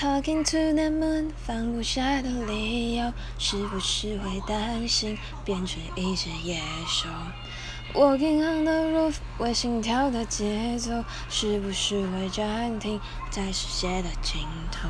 talking to the moon 放不下的理由是不是会担心变成一只野兽？Walking on the roof 为心跳的节奏是不是会暂停在世界的尽头